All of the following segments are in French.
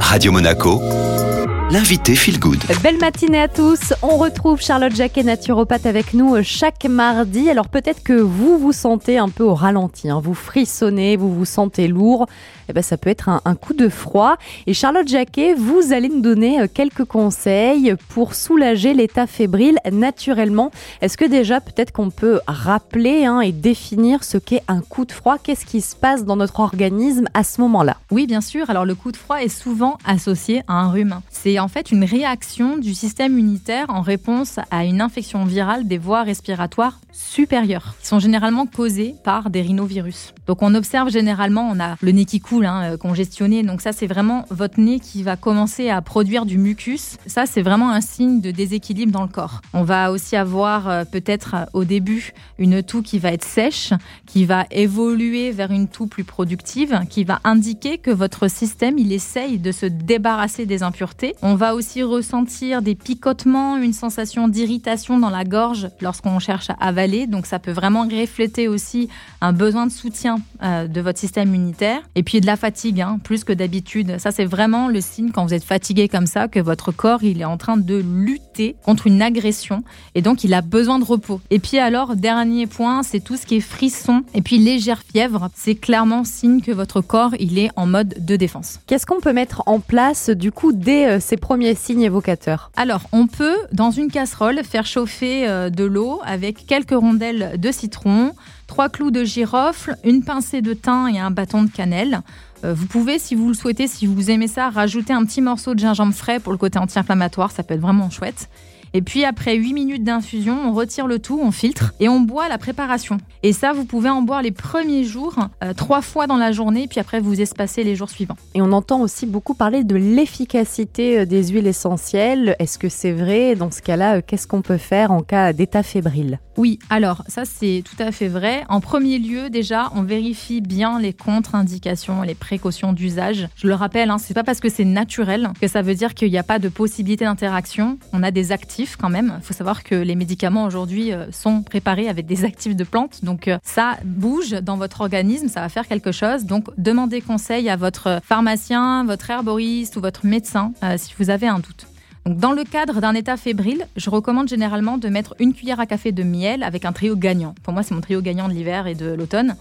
Radio Monaco, l'invité Feel Good. Belle matinée à tous. On retrouve Charlotte Jacquet, naturopathe, avec nous chaque mardi. Alors peut-être que vous vous sentez un peu au ralenti, hein. vous frissonnez, vous vous sentez lourd. Eh ben, ça peut être un, un coup de froid. Et Charlotte Jacquet, vous allez nous donner euh, quelques conseils pour soulager l'état fébrile naturellement. Est-ce que déjà peut-être qu'on peut rappeler hein, et définir ce qu'est un coup de froid? Qu'est-ce qui se passe dans notre organisme à ce moment-là? Oui, bien sûr. Alors le coup de froid est souvent associé à un rhume. C'est en fait une réaction du système immunitaire en réponse à une infection virale des voies respiratoires supérieures, qui sont généralement causées par des rhinovirus. Donc on observe généralement, on a le nez qui coule, hein, euh, congestionné. Donc ça, c'est vraiment votre nez qui va commencer à produire du mucus. Ça, c'est vraiment un signe de déséquilibre dans le corps. On va aussi avoir euh, peut-être euh, au début une toux qui va être sèche, qui va évoluer vers une toux plus productive, qui va indiquer que votre système, il essaye de se débarrasser des impuretés. On va aussi ressentir des picotements, une sensation d'irritation dans la gorge lorsqu'on cherche à avaler. Donc ça peut vraiment refléter aussi un besoin de soutien euh, de votre système immunitaire. Et puis de la fatigue, hein, plus que d'habitude. Ça, c'est vraiment le signe quand vous êtes fatigué comme ça, que votre corps, il est en train de lutter contre une agression. Et donc, il a besoin de repos. Et puis alors, dernier point, c'est tout ce qui est frisson et puis légère fièvre. C'est clairement signe que votre corps, il est en mode de défense. Qu'est-ce qu'on peut mettre en place du coup dès euh, ces premiers signes évocateurs Alors, on peut, dans une casserole, faire chauffer euh, de l'eau avec quelques rondelles de citron, trois clous de girofle, une pincée de thym et un bâton de cannelle. Euh, Vous pouvez, si vous le souhaitez, si vous aimez ça, rajouter un petit morceau de gingembre frais pour le côté anti-inflammatoire, ça peut être vraiment chouette. Et puis après 8 minutes d'infusion, on retire le tout, on filtre et on boit la préparation. Et ça, vous pouvez en boire les premiers jours, euh, trois fois dans la journée, puis après vous espacez les jours suivants. Et on entend aussi beaucoup parler de l'efficacité euh, des huiles essentielles. Est-ce que c'est vrai? Dans ce cas-là, euh, qu'est-ce qu'on peut faire en cas d'état fébrile? Oui, alors ça c'est tout à fait vrai. En premier lieu, déjà, on vérifie bien les contre-indications, les précautions d'usage. Je le rappelle, hein, c'est pas parce que c'est naturel que ça veut dire qu'il n'y a pas de possibilité d'interaction. On a des actifs quand même. Il faut savoir que les médicaments aujourd'hui euh, sont préparés avec des actifs de plantes, donc euh, ça bouge dans votre organisme, ça va faire quelque chose. Donc demandez conseil à votre pharmacien, votre herboriste ou votre médecin euh, si vous avez un doute. Dans le cadre d'un état fébrile, je recommande généralement de mettre une cuillère à café de miel avec un trio gagnant. Pour moi, c'est mon trio gagnant de l'hiver et de l'automne.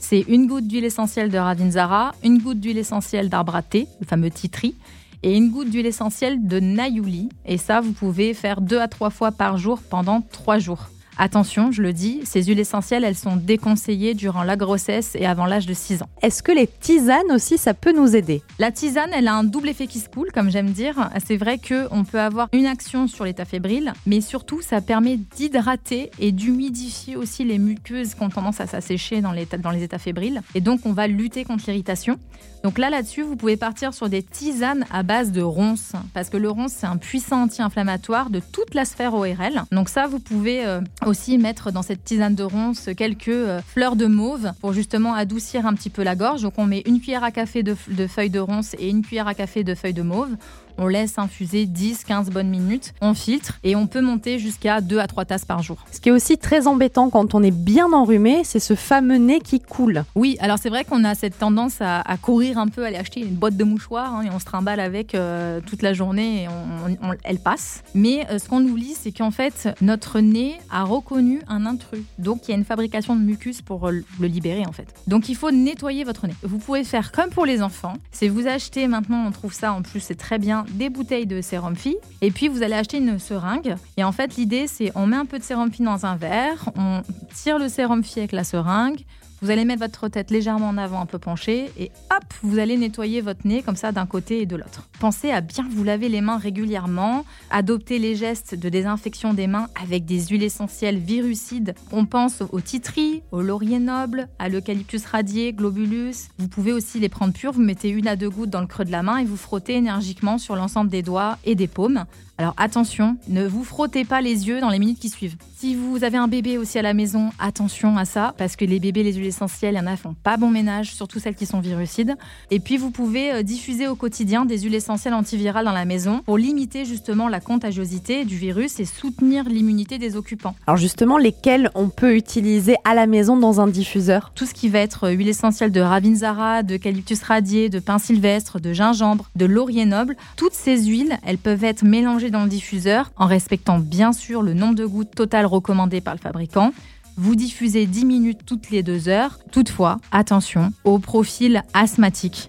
C'est une goutte d'huile essentielle de Ravinzara, une goutte d'huile essentielle d'arbre à thé, le fameux tree, et une goutte d'huile essentielle de Nayuli. Et ça, vous pouvez faire deux à trois fois par jour pendant trois jours. Attention, je le dis, ces huiles essentielles, elles sont déconseillées durant la grossesse et avant l'âge de 6 ans. Est-ce que les tisanes aussi, ça peut nous aider? La tisane, elle a un double effet qui se coule, comme j'aime dire. C'est vrai qu'on peut avoir une action sur l'état fébrile, mais surtout, ça permet d'hydrater et d'humidifier aussi les muqueuses qui ont tendance à s'assécher dans les, dans les états fébriles. Et donc, on va lutter contre l'irritation. Donc là, là-dessus, vous pouvez partir sur des tisanes à base de ronces, parce que le ronce, c'est un puissant anti-inflammatoire de toute la sphère ORL. Donc ça, vous pouvez euh, aussi mettre dans cette tisane de ronces quelques euh, fleurs de mauve pour justement adoucir un petit peu la gorge. Donc on met une cuillère à café de, de feuilles de ronces et une cuillère à café de feuilles de mauve. On laisse infuser 10-15 bonnes minutes, on filtre et on peut monter jusqu'à 2 à 3 tasses par jour. Ce qui est aussi très embêtant quand on est bien enrhumé, c'est ce fameux nez qui coule. Oui, alors c'est vrai qu'on a cette tendance à, à, courir un peu, aller acheter une boîte de mouchoirs hein, et on se trimballe avec euh, toute la journée et on, on, elle passe. Mais euh, ce qu'on oublie, c'est qu'en fait, notre nez a reconnu un intrus. Donc il y a une fabrication de mucus pour le libérer en fait. Donc il faut nettoyer votre nez. Vous pouvez faire comme pour les enfants. C'est vous achetez maintenant, on trouve ça en plus, c'est très bien des bouteilles de sérum phi et puis vous allez acheter une seringue. Et en fait, l'idée, c'est on met un peu de sérum phi dans un verre, on tire le sérum phi avec la seringue. Vous allez mettre votre tête légèrement en avant, un peu penchée, et hop, vous allez nettoyer votre nez comme ça d'un côté et de l'autre. Pensez à bien vous laver les mains régulièrement, adopter les gestes de désinfection des mains avec des huiles essentielles virucides. On pense au titri, au laurier noble, à l'eucalyptus radié, globulus. Vous pouvez aussi les prendre purs, vous mettez une à deux gouttes dans le creux de la main et vous frottez énergiquement sur l'ensemble des doigts et des paumes. Alors attention, ne vous frottez pas les yeux dans les minutes qui suivent. Si vous avez un bébé aussi à la maison, attention à ça, parce que les bébés, les huiles essentielles, il y en a qui font pas bon ménage, surtout celles qui sont virucides. Et puis vous pouvez euh, diffuser au quotidien des huiles essentielles antivirales dans la maison pour limiter justement la contagiosité du virus et soutenir l'immunité des occupants. Alors justement, lesquels on peut utiliser à la maison dans un diffuseur? Tout ce qui va être huile essentielle de ravinzara, d'eucalyptus radié, de pin sylvestre, de gingembre, de laurier noble, toutes ces huiles, elles peuvent être mélangées dans le diffuseur en respectant bien sûr le nombre de gouttes total recommandé par le fabricant. Vous diffusez 10 minutes toutes les deux heures. Toutefois, attention au profil asthmatique.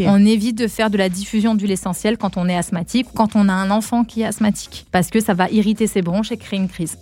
On évite de faire de la diffusion d'huile essentielle quand on est asthmatique ou quand on a un enfant qui est asthmatique, parce que ça va irriter ses bronches et créer une crise.